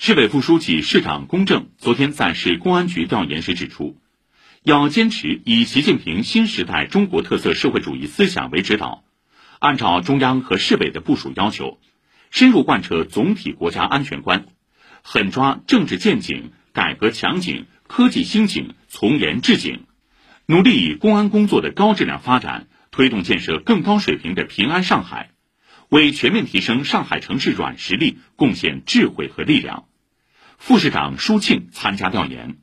市委副书记、市长龚正昨天在市公安局调研时指出，要坚持以习近平新时代中国特色社会主义思想为指导，按照中央和市委的部署要求，深入贯彻总体国家安全观，狠抓政治建警、改革强景、科技兴景、从严治警，努力以公安工作的高质量发展，推动建设更高水平的平安上海。为全面提升上海城市软实力贡献智慧和力量。副市长舒庆参加调研。